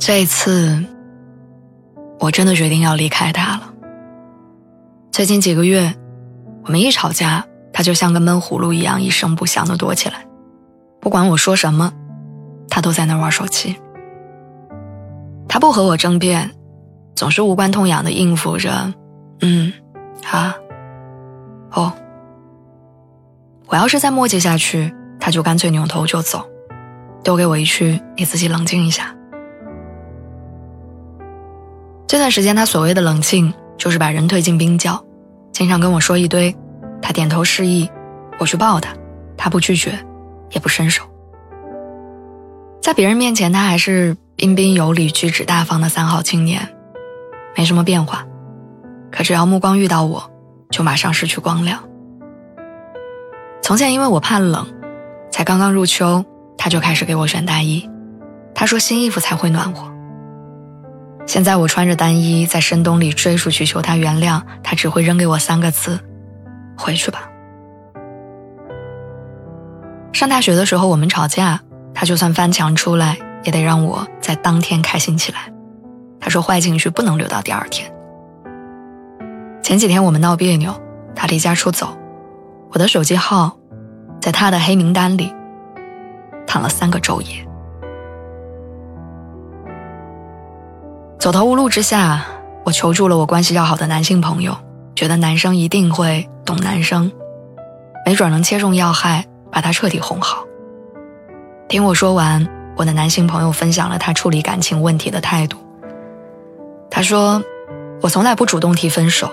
这一次，我真的决定要离开他了。最近几个月，我们一吵架，他就像个闷葫芦一样，一声不响的躲起来。不管我说什么，他都在那玩手机。他不和我争辩，总是无关痛痒的应付着。嗯，啊，哦。我要是再磨叽下去，他就干脆扭头就走，丢给我一句：“你自己冷静一下。”这段时间，他所谓的冷静，就是把人推进冰窖，经常跟我说一堆，他点头示意，我去抱他，他不拒绝，也不伸手。在别人面前，他还是彬彬有礼、举止大方的三好青年，没什么变化。可只要目光遇到我，就马上失去光亮。从前因为我怕冷，才刚刚入秋，他就开始给我选大衣，他说新衣服才会暖和。现在我穿着单衣在深冬里追出去求他原谅，他只会扔给我三个字：“回去吧。”上大学的时候我们吵架，他就算翻墙出来，也得让我在当天开心起来。他说坏情绪不能留到第二天。前几天我们闹别扭，他离家出走，我的手机号在他的黑名单里躺了三个昼夜。走投无路之下，我求助了我关系要好的男性朋友，觉得男生一定会懂男生，没准能切中要害，把他彻底哄好。听我说完，我的男性朋友分享了他处理感情问题的态度。他说：“我从来不主动提分手，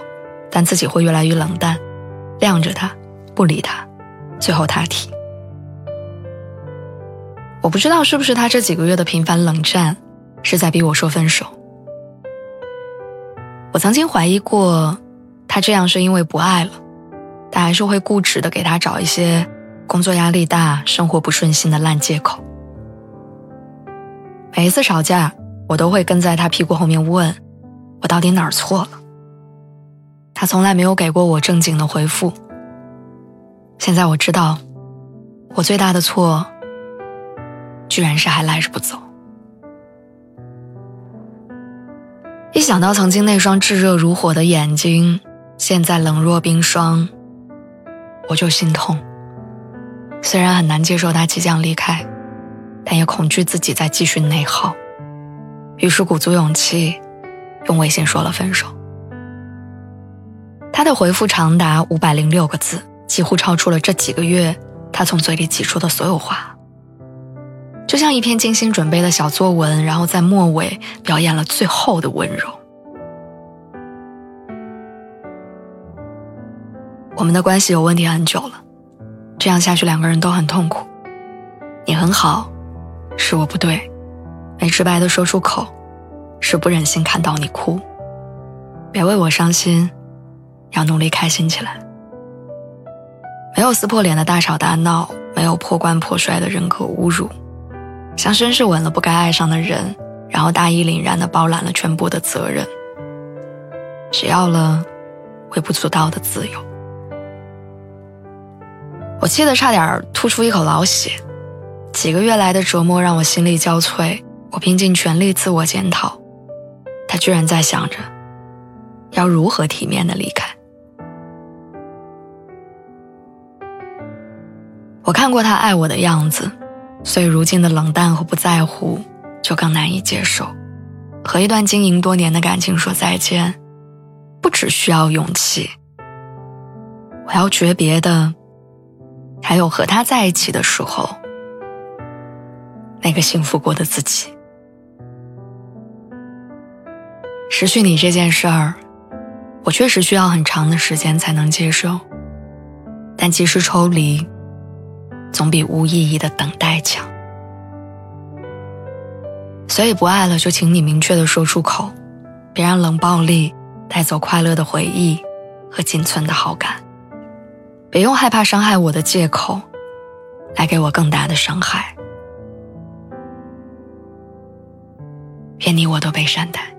但自己会越来越冷淡，晾着他，不理他，最后他提。我不知道是不是他这几个月的频繁冷战，是在逼我说分手。”我曾经怀疑过，他这样是因为不爱了，但还是会固执的给他找一些工作压力大、生活不顺心的烂借口。每一次吵架，我都会跟在他屁股后面问，我到底哪儿错了。他从来没有给过我正经的回复。现在我知道，我最大的错，居然是还赖着不走。一想到曾经那双炙热如火的眼睛，现在冷若冰霜，我就心痛。虽然很难接受他即将离开，但也恐惧自己再继续内耗，于是鼓足勇气，用微信说了分手。他的回复长达五百零六个字，几乎超出了这几个月他从嘴里挤出的所有话。就像一篇精心准备的小作文，然后在末尾表演了最后的温柔。我们的关系有问题很久了，这样下去两个人都很痛苦。你很好，是我不对，没直白的说出口，是不忍心看到你哭。别为我伤心，要努力开心起来。没有撕破脸的大吵大闹，没有破罐破摔的人格侮辱。像绅士吻了不该爱上的人，然后大义凛然地包揽了全部的责任，只要了微不足道的自由。我气得差点吐出一口老血，几个月来的折磨让我心力交瘁。我拼尽全力自我检讨，他居然在想着要如何体面的离开。我看过他爱我的样子。所以，如今的冷淡和不在乎，就更难以接受。和一段经营多年的感情说再见，不只需要勇气。我要诀别的，还有和他在一起的时候，那个幸福过的自己。失去你这件事儿，我确实需要很长的时间才能接受。但即使抽离，总比无意义的等待强。所以不爱了，就请你明确的说出口，别让冷暴力带走快乐的回忆和仅存的好感。别用害怕伤害我的借口，来给我更大的伤害。愿你我都被善待。